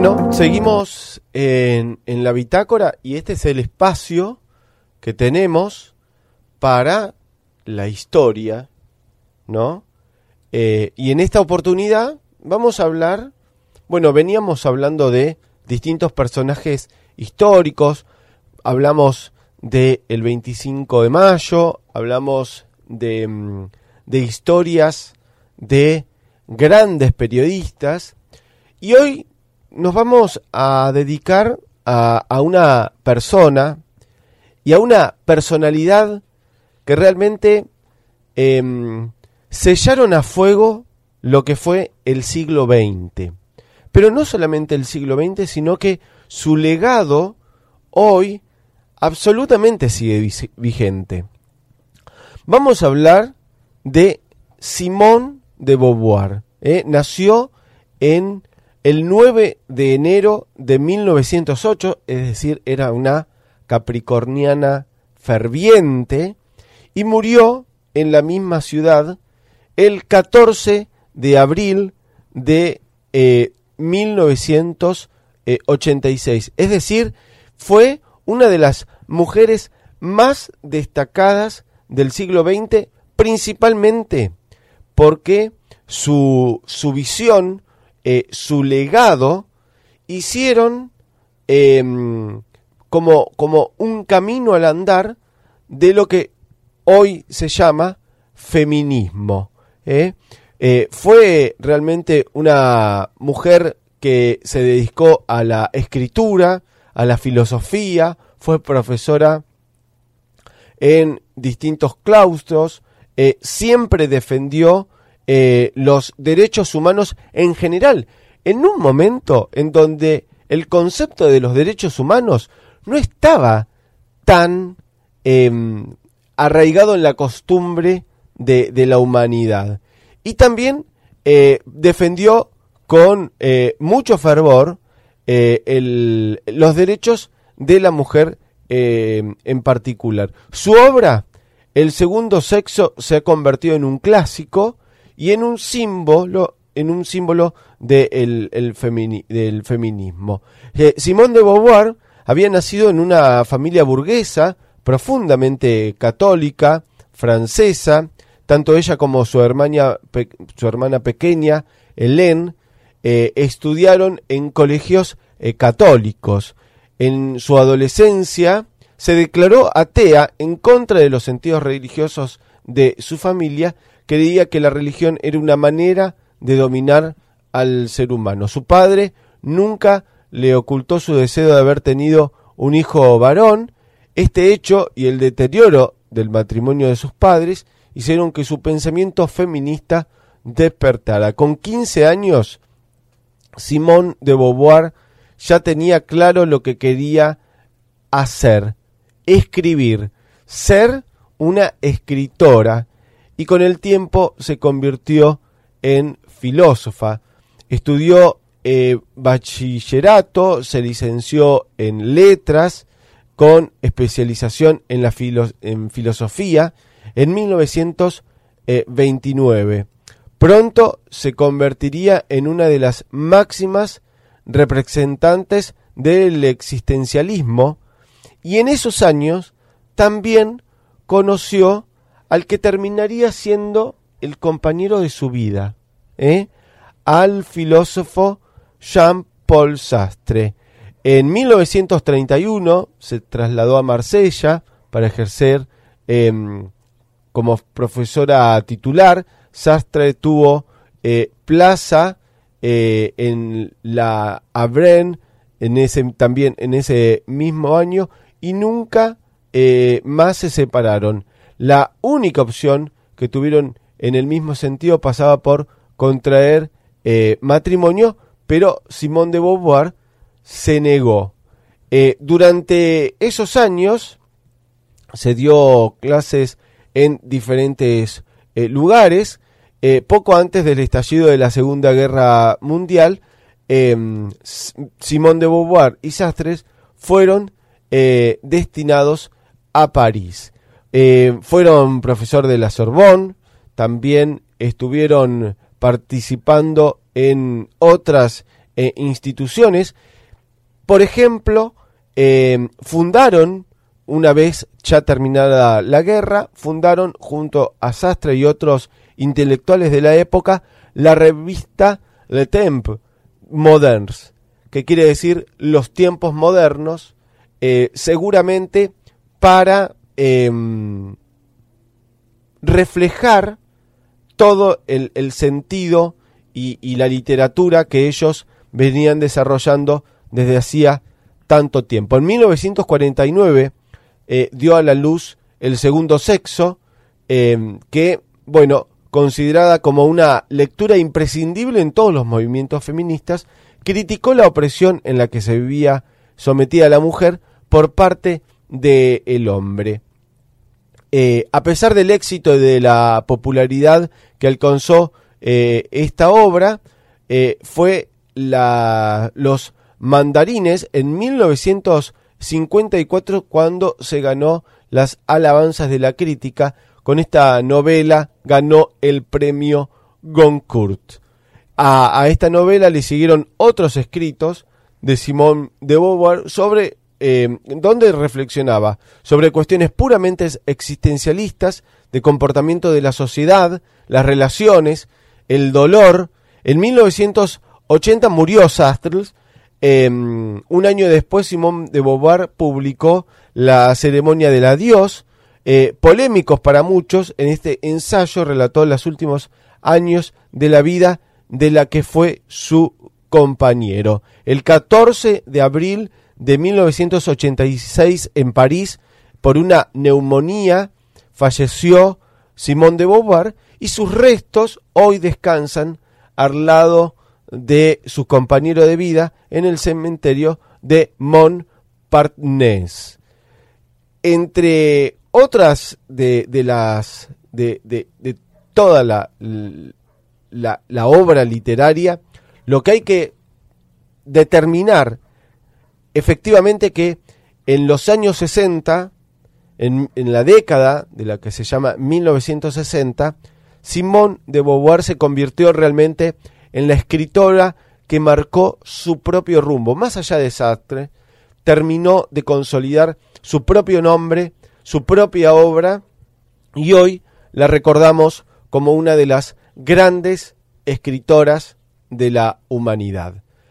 Bueno, seguimos en, la bitácora y este es el espacio que tenemos para la historia, ¿no? Eh, y en esta oportunidad vamos a hablar, bueno, veníamos hablando de distintos personajes históricos, hablamos del el 25 de mayo, hablamos de, mm, de historias de grandes periodistas y hoy nos vamos a dedicar a, una persona y a una personalidad que realmente em, sellaron a fuego lo que fue el siglo XX. Pero no solamente el siglo XX, sino que su legado hoy absolutamente sigue vigente. Vamos a hablar de Simón de Beauvoir. ¿eh? Nació en el 9 de enero de 1908, es decir, era una capricorniana ferviente, y murió en la misma ciudad el 14 de abril de 1986. Eh, es decir, fue una de las mujeres más destacadas del siglo XX, principalmente porque su, su visión, eh, su legado, hicieron em, como, como un camino al andar de lo que hoy se llama feminismo. ¿eh? Eh, fue realmente una mujer que se dedicó a la escritura, a la filosofía, fue profesora en distintos claustros, siempre defendió los derechos humanos en general, en un momento en donde el concepto de los derechos humanos no estaba tan em, arraigado en la costumbre de, la humanidad. Y también eh, defendió con eh, mucho fervor eh, los derechos de la mujer en particular. Su obra, El segundo sexo, se ha convertido en un clásico y en un símbolo en un símbolo del feminismo. Simón de Beauvoir había nacido en una familia burguesa profundamente católica, francesa, tanto ella como su hermana, su hermana pequeña, Hélène, eh, estudiaron en colegios eh, católicos. En su adolescencia se declaró atea en contra de los sentidos religiosos de su familia, creía que la religión era una manera de dominar al ser humano. Su padre nunca le ocultó su deseo de haber tenido un hijo varón, este hecho y el deterioro del matrimonio de sus padres hicieron que su pensamiento feminista despertara. Con 15 años, Simón de Beauvoir ya tenía claro lo que quería hacer, escribir, ser una escritora y con el tiempo se convirtió en filósofa. Estudió eh, bachillerato, se licenció en letras con especialización en, la en filosofía en 1929. Pronto se convertiría en una de las máximas representantes del existencialismo y en esos años también conoció al que terminaría siendo el compañero de su vida, ¿eh? al filósofo Jean-Paul Sastre, en 1931 se trasladó a Marsella para ejercer em, como profesora titular. Sastre tuvo eh, plaza eh, en la Abren en ese, también en ese mismo año y nunca más se separaron. La única opción que tuvieron en el mismo sentido pasaba por contraer matrimonio, pero Simón de Beauvoir se negó. Eh, durante esos años se dio clases en diferentes eh, lugares. Eh, poco antes del estallido de la Segunda Guerra Mundial, em, Simón de Beauvoir y Sastres fueron destinados a París. Fueron profesor de la Sorbonne, también estuvieron participando en otras e instituciones. Por ejemplo, eh, fundaron, una vez ya terminada la guerra, fundaron junto a Sastre y otros intelectuales de la época la revista Le Temps Moderns, que quiere decir los tiempos modernos, eh, seguramente para em, reflejar todo el, sentido y, la literatura que ellos venían desarrollando desde hacía tanto tiempo. En 1949 eh, dio a la luz el segundo sexo, em, que, bueno, considerada como una lectura imprescindible en todos los movimientos feministas, criticó la opresión en la que se vivía sometida la mujer por parte del hombre. Eh, a pesar del éxito y de la popularidad que alcanzó eh, esta obra, eh, fue la, los mandarines en 1954 cuando se ganó las alabanzas de la crítica. Con esta novela ganó el premio Goncourt. A, a esta novela le siguieron otros escritos de Simón de Beauvoir sobre eh, donde reflexionaba sobre cuestiones puramente existencialistas de comportamiento de la sociedad, las relaciones, el dolor. En 1980 murió Sastres. Em, un año después, Simón de Beauvoir publicó La ceremonia del adiós. Eh, polémicos para muchos, en este ensayo relató los últimos años de la vida de la que fue su compañero. El 14 de abril de 1986 en París por una neumonía falleció Simón de Beauvoir y sus restos hoy descansan al de su compañero de vida en el cementerio de Montparnasse. Entre otras de, las de, de, toda la, la, la obra literaria, lo que hay que determinar efectivamente que en los años 60, en, la década de la que se llama 1960, Simone de Beauvoir se convirtió realmente en la escritora que marcó su propio rumbo. Más allá de Sartre, terminó de consolidar su propio nombre, su propia obra, y hoy la recordamos como una de las grandes escritoras de la humanidad.